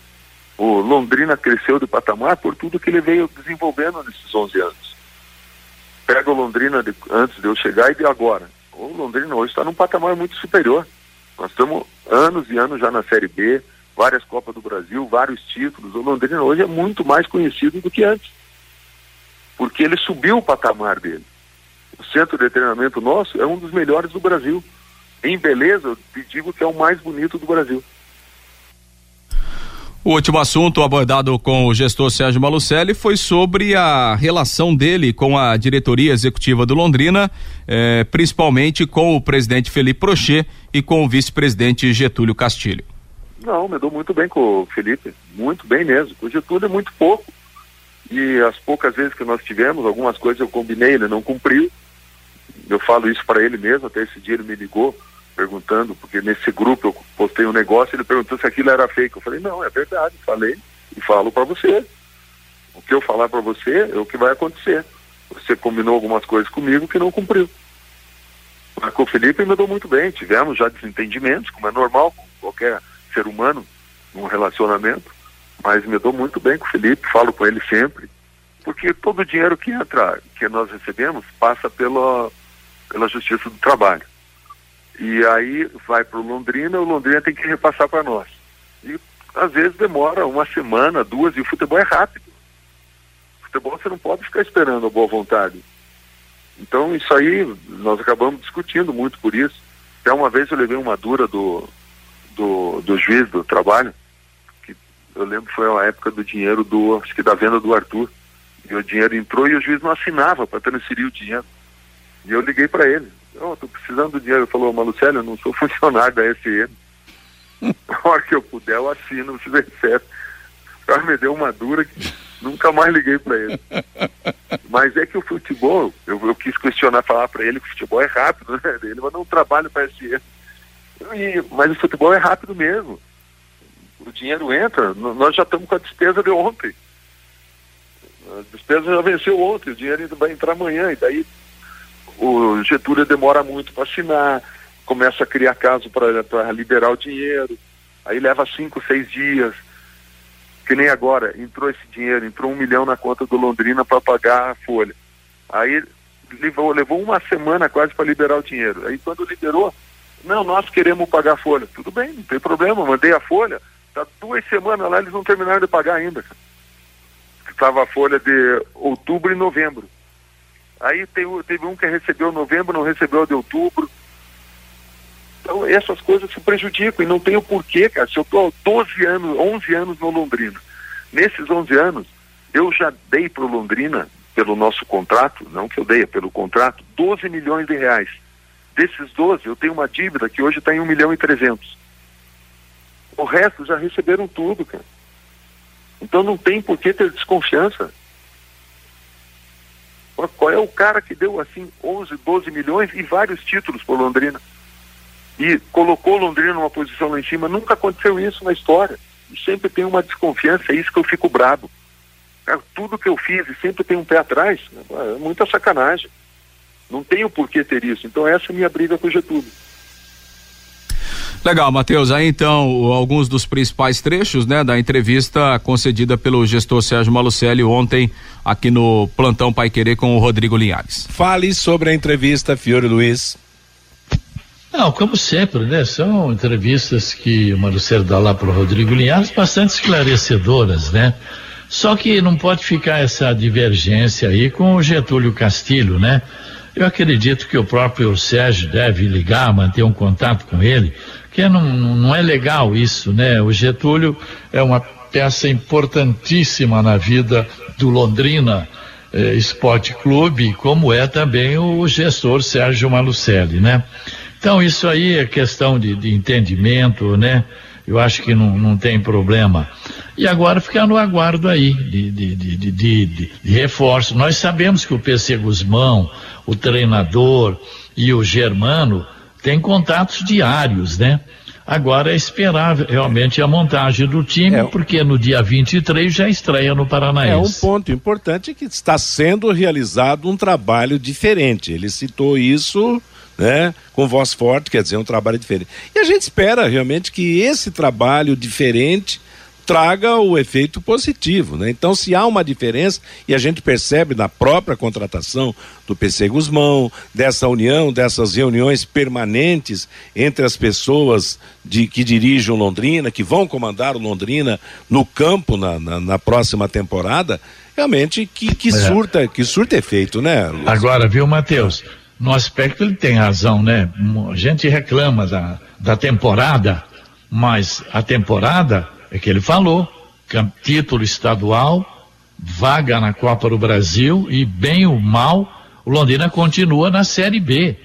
[SPEAKER 11] O Londrina cresceu de patamar por tudo que ele veio desenvolvendo nesses 11 anos. Pega o Londrina de, antes de eu chegar e de agora. O Londrina hoje está num patamar muito superior. Nós estamos anos e anos já na Série B, várias Copas do Brasil, vários títulos. O Londrina hoje é muito mais conhecido do que antes, porque ele subiu o patamar dele. O centro de treinamento nosso é um dos melhores do Brasil. Em beleza, eu te digo que é o mais bonito do Brasil.
[SPEAKER 6] O último assunto abordado com o gestor Sérgio Malucelli foi sobre a relação dele com a diretoria executiva do Londrina, eh, principalmente com o presidente Felipe Prochet e com o vice-presidente Getúlio Castilho.
[SPEAKER 11] Não, me dou muito bem com o Felipe, muito bem mesmo. Com o Getúlio é muito pouco. E as poucas vezes que nós tivemos, algumas coisas eu combinei, ele não cumpriu. Eu falo isso para ele mesmo, até esse dia ele me ligou perguntando, porque nesse grupo eu postei um negócio, ele perguntou se aquilo era fake. Eu falei, não, é verdade, falei e falo para você. O que eu falar para você é o que vai acontecer. Você combinou algumas coisas comigo que não cumpriu. Mas com o Felipe me dou muito bem, tivemos já desentendimentos, como é normal com qualquer ser humano num relacionamento, mas me dou muito bem com o Felipe, falo com ele sempre, porque todo o dinheiro que entra, que nós recebemos, passa pela, pela Justiça do Trabalho. E aí vai para o Londrina, o Londrina tem que repassar para nós. E às vezes demora uma semana, duas, e o futebol é rápido. O futebol você não pode ficar esperando a boa vontade. Então isso aí nós acabamos discutindo muito por isso. Até uma vez eu levei uma dura do, do, do juiz do trabalho, eu lembro que foi a época do dinheiro do, acho que da venda do Arthur. E o dinheiro entrou e o juiz não assinava para transferir o dinheiro. E eu liguei para ele. Eu estou precisando do dinheiro. Ele falou, Malucélio, eu não sou *laughs* funcionário da SM. Na hora que eu puder, eu assino, se der certo. O cara me deu uma dura que nunca mais liguei para ele. Mas é que o futebol, eu, eu quis questionar, falar para ele que o futebol é rápido, né? Ele, mas não trabalho para SM. E, mas o futebol é rápido mesmo. O dinheiro entra, nós já estamos com a despesa de ontem. A despesa já venceu ontem, o dinheiro ainda vai entrar amanhã, e daí o Getúlio demora muito para assinar, começa a criar caso para liberar o dinheiro, aí leva cinco, seis dias. Que nem agora, entrou esse dinheiro, entrou um milhão na conta do Londrina para pagar a folha. Aí levou, levou uma semana quase para liberar o dinheiro. Aí quando liberou, não, nós queremos pagar a folha. Tudo bem, não tem problema, mandei a folha. Tá duas semanas lá, eles não terminaram de pagar ainda. Estava a folha de outubro e novembro. Aí teve, teve um que recebeu novembro, não recebeu de outubro. Então essas coisas se prejudicam e não tem o porquê, cara. Se eu estou 12 anos, 11 anos no Londrina, nesses 11 anos, eu já dei para o Londrina, pelo nosso contrato, não que eu dei, é pelo contrato, 12 milhões de reais. Desses 12, eu tenho uma dívida que hoje está em 1 milhão e 300. O resto já receberam tudo, cara. Então não tem por que ter desconfiança. Qual é o cara que deu assim 11, 12 milhões e vários títulos por Londrina? E colocou Londrina numa posição lá em cima. Nunca aconteceu isso na história. E sempre tem uma desconfiança, é isso que eu fico brabo. Cara, tudo que eu fiz e sempre tem um pé atrás, é muita sacanagem. Não tenho por que ter isso. Então essa é a minha briga com o Getúlio.
[SPEAKER 6] Legal, Matheus. Aí então, alguns dos principais trechos, né, da entrevista concedida pelo gestor Sérgio Malucelli ontem aqui no plantão Pai Querer com o Rodrigo Linhares.
[SPEAKER 10] Fale sobre a entrevista, Fiore Luiz.
[SPEAKER 5] Não, como sempre, né? São entrevistas que o Malucelli dá lá para o Rodrigo Linhares bastante esclarecedoras, né? Só que não pode ficar essa divergência aí com o Getúlio Castilho, né? Eu acredito que o próprio Sérgio deve ligar, manter um contato com ele, que não, não é legal isso, né? O Getúlio é uma peça importantíssima na vida do Londrina eh, Esporte Clube, como é também o gestor Sérgio Malucelli, né? Então isso aí é questão de, de entendimento, né? Eu acho que não, não tem problema. E agora ficar no aguardo aí de, de, de, de, de reforço. Nós sabemos que o PC Guzmão, o treinador e o Germano têm contatos diários, né? Agora é esperar realmente a montagem do time, é, porque no dia 23 já estreia no Paranaense.
[SPEAKER 10] É um ponto importante que está sendo realizado um trabalho diferente. Ele citou isso né, com voz forte, quer dizer, um trabalho diferente. E a gente espera realmente que esse trabalho diferente
[SPEAKER 2] traga o efeito positivo, né? Então, se há uma diferença e a gente percebe na própria contratação do PC Guzmão, dessa união, dessas reuniões permanentes entre as pessoas de que dirigem o Londrina, que vão comandar o Londrina no campo na, na, na próxima temporada, realmente que, que é. surta, que surta efeito, né?
[SPEAKER 5] Luiz? Agora, viu, Matheus? No aspecto ele tem razão, né? A gente reclama da, da temporada, mas a temporada é que ele falou, título estadual, vaga na Copa do Brasil e bem ou mal, o Londrina continua na Série B.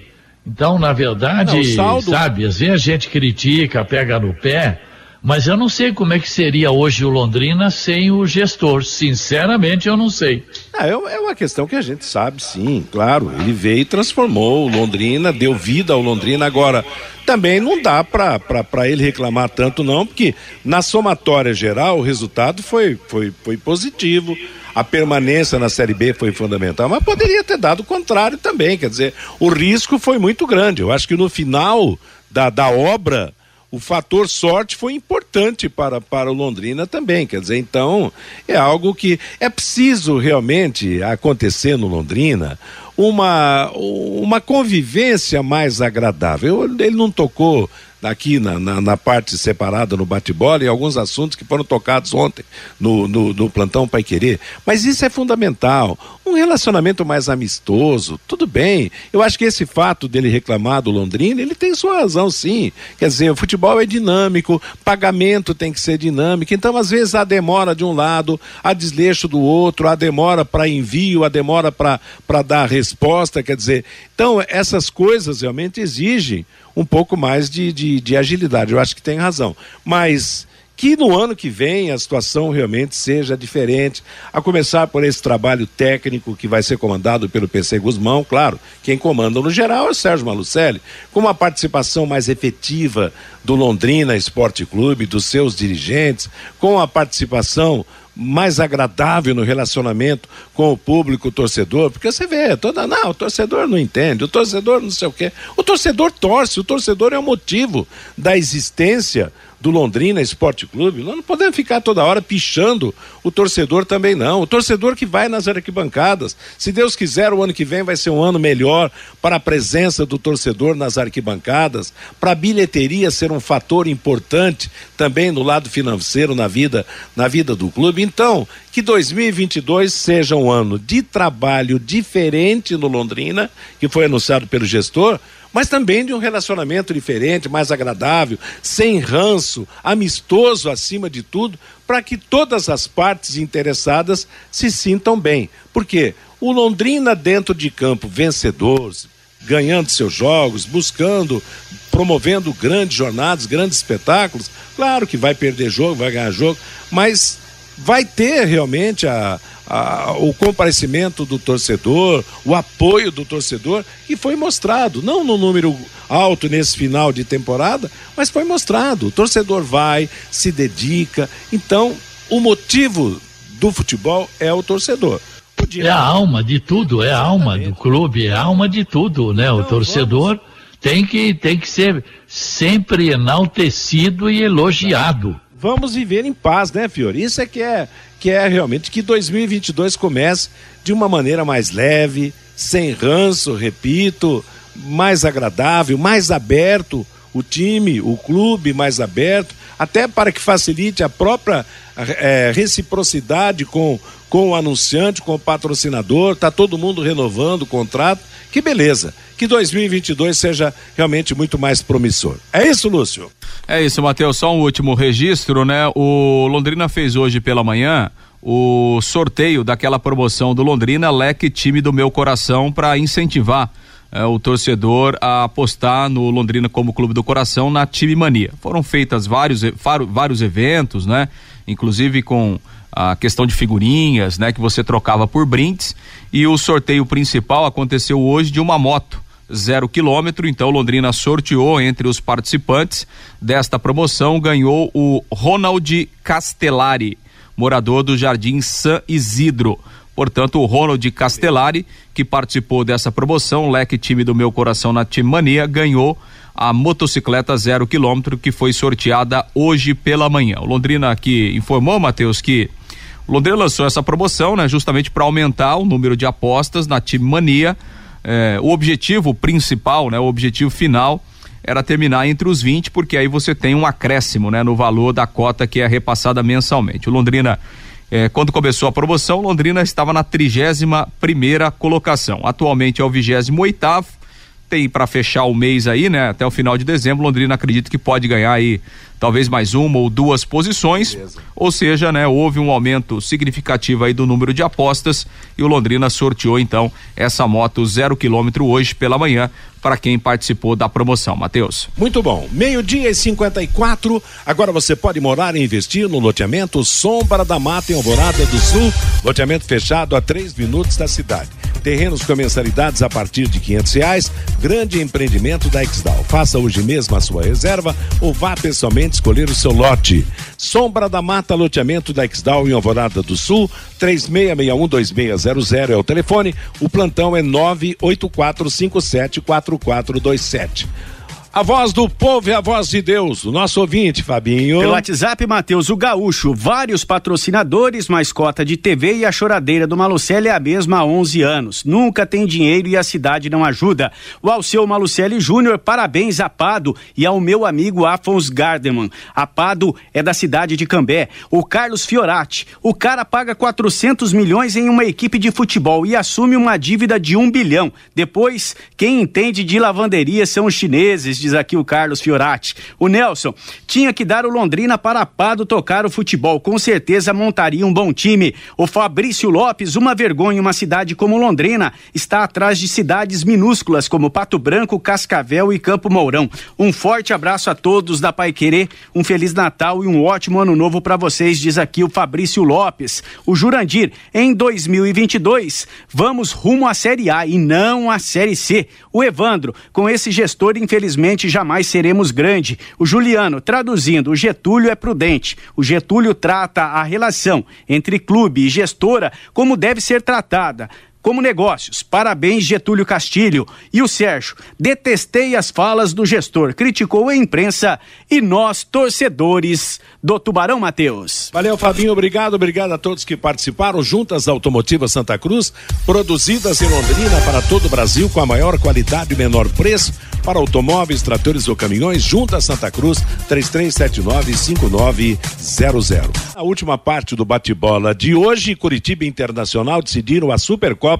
[SPEAKER 5] Então, na verdade, não, saldo... sabe, às vezes a gente critica, pega no pé, mas eu não sei como é que seria hoje o Londrina sem o gestor. Sinceramente, eu não sei.
[SPEAKER 2] Ah, é, é uma questão que a gente sabe, sim, claro. Ele veio e transformou o Londrina, deu vida ao Londrina. Agora, também não dá para ele reclamar tanto, não, porque na somatória geral o resultado foi, foi, foi positivo. A permanência na Série B foi fundamental, mas poderia ter dado o contrário também. Quer dizer, o risco foi muito grande. Eu acho que no final da, da obra o fator sorte foi importante para, para o Londrina também. Quer dizer, então é algo que é preciso realmente acontecer no Londrina uma, uma convivência mais agradável. Ele não tocou aqui na, na, na, parte separada no bate-bola e alguns assuntos que foram tocados ontem no, no, no plantão Pai Querer. Mas isso é fundamental. Um relacionamento mais amistoso, tudo bem. Eu acho que esse fato dele reclamar do Londrina, ele tem sua razão, sim. Quer dizer, o futebol é dinâmico, pagamento tem que ser dinâmico. Então, às vezes, a demora de um lado, a desleixo do outro, a demora para envio, a demora para dar resposta. Quer dizer, então, essas coisas realmente exigem um pouco mais de, de, de agilidade. Eu acho que tem razão. Mas que no ano que vem a situação realmente seja diferente, a começar por esse trabalho técnico que vai ser comandado pelo PC Guzmão, claro, quem comanda no geral é o Sérgio Malucelli, com uma participação mais efetiva do Londrina Esporte Clube, dos seus dirigentes, com a participação mais agradável no relacionamento com o público o torcedor, porque você vê, toda, não, o torcedor não entende, o torcedor não sei o quê. O torcedor torce, o torcedor é o motivo da existência do Londrina Esporte Clube, nós não podemos ficar toda hora pichando o torcedor também não. O torcedor que vai nas arquibancadas, se Deus quiser, o ano que vem vai ser um ano melhor para a presença do torcedor nas arquibancadas, para a bilheteria ser um fator importante também no lado financeiro na vida, na vida do clube. Então, que 2022 seja um ano de trabalho diferente no Londrina, que foi anunciado pelo gestor, mas também de um relacionamento diferente, mais agradável, sem ranço, amistoso acima de tudo, para que todas as partes interessadas se sintam bem. Porque o Londrina dentro de campo vencedor, ganhando seus jogos, buscando, promovendo grandes jornadas, grandes espetáculos, claro que vai perder jogo, vai ganhar jogo, mas vai ter realmente a, a, o comparecimento do torcedor, o apoio do torcedor, que foi mostrado, não no número alto nesse final de temporada, mas foi mostrado. O torcedor vai, se dedica. Então, o motivo do futebol é o torcedor.
[SPEAKER 5] É a alma de tudo, é a alma do clube, é a alma de tudo, né? Então, o torcedor vamos... tem que, tem que ser sempre enaltecido e elogiado
[SPEAKER 2] vamos viver em paz, né, Fiore? Isso é que é que é realmente que 2022 comece de uma maneira mais leve, sem ranço, repito, mais agradável, mais aberto, o time, o clube mais aberto, até para que facilite a própria é, reciprocidade com, com o anunciante, com o patrocinador, tá todo mundo renovando o contrato, que beleza que 2022 seja realmente muito mais promissor. É isso, Lúcio?
[SPEAKER 6] É isso, Matheus. Só um último registro, né? O Londrina fez hoje pela manhã o sorteio daquela promoção do Londrina Leque Time do Meu Coração para incentivar é, o torcedor a apostar no Londrina como clube do coração na Time Mania. Foram feitas vários, vários eventos, né? Inclusive com a questão de figurinhas, né? Que você trocava por brindes e o sorteio principal aconteceu hoje de uma moto zero quilômetro. Então, Londrina sorteou entre os participantes desta promoção, ganhou o Ronald Castellari, morador do Jardim San Isidro. Portanto, o Ronald Castellari, que participou dessa promoção, leque time do meu coração na Team Mania, ganhou a motocicleta zero quilômetro que foi sorteada hoje pela manhã. O Londrina aqui informou, Matheus, que o Londrina lançou essa promoção, né, justamente para aumentar o número de apostas na Team Mania. É, o objetivo principal, né, o objetivo final era terminar entre os 20, porque aí você tem um acréscimo, né, no valor da cota que é repassada mensalmente. O Londrina é, quando começou a promoção, Londrina estava na 31 primeira colocação. Atualmente é o 28 oitavo. Tem para fechar o mês aí, né? Até o final de dezembro, Londrina acredita que pode ganhar aí talvez mais uma ou duas posições. Beleza. Ou seja, né, houve um aumento significativo aí do número de apostas e o Londrina sorteou então essa moto zero quilômetro hoje pela manhã para quem participou da promoção. Matheus.
[SPEAKER 2] Muito bom. Meio-dia e 54. Agora você pode morar e investir no loteamento Sombra da Mata em Alvorada do Sul. Loteamento fechado a três minutos da cidade. Terrenos com mensalidades a partir de quinhentos reais. Grande empreendimento da Exdal. Faça hoje mesmo a sua reserva ou vá pessoalmente escolher o seu lote. Sombra da Mata, loteamento da Exdal em Alvorada do Sul. 36612600 é o telefone. O plantão é 984574427. A voz do povo é a voz de Deus. O nosso ouvinte, Fabinho.
[SPEAKER 7] Pelo WhatsApp, Matheus, o Gaúcho. Vários patrocinadores, mais cota de TV e a choradeira do Malucelli é a mesma há 11 anos. Nunca tem dinheiro e a cidade não ajuda. O Alceu Malucelli Júnior, parabéns a Pado e ao meu amigo Afons Gardeman. A Pado é da cidade de Cambé. O Carlos Fiorati. O cara paga 400 milhões em uma equipe de futebol e assume uma dívida de um bilhão. Depois, quem entende de lavanderia são os chineses, diz aqui o Carlos Fiorati. O Nelson tinha que dar o Londrina para Pado tocar o futebol, com certeza montaria um bom time. O Fabrício Lopes, uma vergonha, uma cidade como Londrina, está atrás de cidades minúsculas como Pato Branco, Cascavel e Campo Mourão. Um forte abraço a todos da Pai Querer, um feliz Natal e um ótimo ano novo para vocês, diz aqui o Fabrício Lopes. O Jurandir, em 2022, vamos rumo à Série A e não à Série C. O Evandro, com esse gestor, infelizmente, jamais seremos grande. O Juliano, traduzindo, o Getúlio é prudente. O Getúlio trata a relação entre clube e gestora como deve ser tratada como negócios. Parabéns, Getúlio Castilho. E o Sérgio, detestei as falas do gestor, criticou a imprensa e nós, torcedores do Tubarão Mateus.
[SPEAKER 2] Valeu, Fabinho, obrigado, obrigado a todos que participaram. Juntas Automotivas Santa Cruz, produzidas em Londrina para todo o Brasil com a maior qualidade e menor preço para automóveis, tratores ou caminhões, Juntas Santa Cruz, 3379-5900. A última parte do bate-bola de hoje, Curitiba Internacional decidiram a Supercopa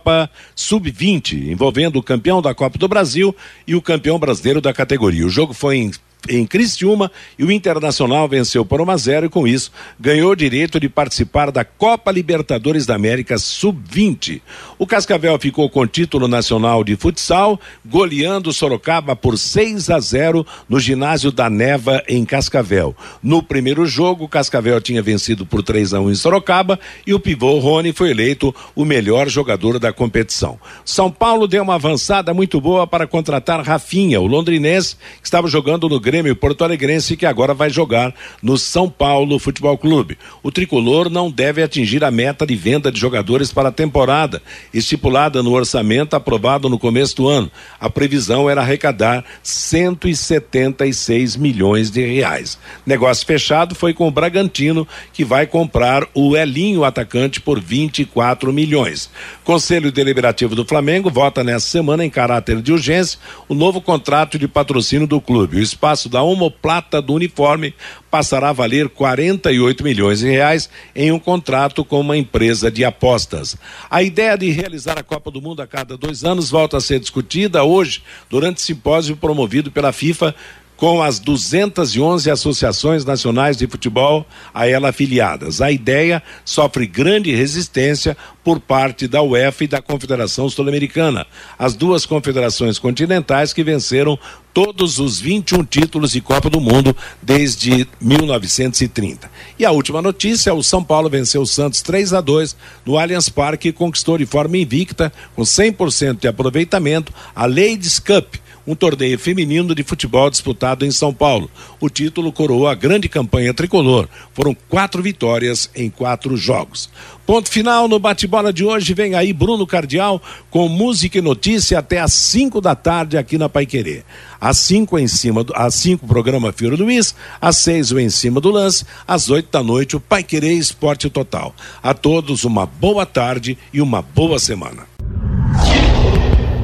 [SPEAKER 2] Sub-20, envolvendo o campeão da Copa do Brasil e o campeão brasileiro da categoria. O jogo foi em em Criciúma e o Internacional venceu por 1 a 0 e com isso ganhou o direito de participar da Copa Libertadores da América Sub-20. O Cascavel ficou com título nacional de futsal, goleando Sorocaba por 6 a 0 no ginásio da Neva em Cascavel. No primeiro jogo, o Cascavel tinha vencido por 3 a 1 em Sorocaba e o pivô Rony foi eleito o melhor jogador da competição. São Paulo deu uma avançada muito boa para contratar Rafinha, o londrinense que estava jogando no Grêmio Porto Alegrense que agora vai jogar no São Paulo Futebol Clube. O tricolor não deve atingir a meta de venda de jogadores para a temporada, estipulada no orçamento aprovado no começo do ano. A previsão era arrecadar 176 milhões de reais. Negócio fechado foi com o Bragantino, que vai comprar o Elinho atacante por 24 milhões. Conselho Deliberativo do Flamengo vota nessa semana em caráter de urgência o novo contrato de patrocínio do clube. O espaço espaço da homoplata do uniforme passará a valer 48 milhões de reais em um contrato com uma empresa de apostas. A ideia de realizar a Copa do Mundo a cada dois anos volta a ser discutida hoje durante simpósio promovido pela FIFA com as 211 associações nacionais de futebol a ela afiliadas. A ideia sofre grande resistência por parte da UEFA e da Confederação Sul-Americana, as duas confederações continentais que venceram todos os 21 títulos de Copa do Mundo desde 1930. E a última notícia: o São Paulo venceu o Santos 3 a 2 no Allianz Parque e conquistou de forma invicta, com 100% de aproveitamento, a Ladies Cup um torneio feminino de futebol disputado em São Paulo. O título coroou a grande campanha tricolor. Foram quatro vitórias em quatro jogos. Ponto final no bate-bola de hoje. Vem aí Bruno Cardial com música e notícia até às 5 da tarde aqui na Paiquerê. Às 5 em cima do, às 5 o programa Fiore Luiz, às 6 o em cima do lance, às 8 da noite o Paiquerê Esporte Total. A todos uma boa tarde e uma boa semana.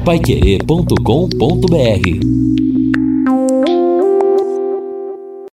[SPEAKER 1] Paiquerê.com.br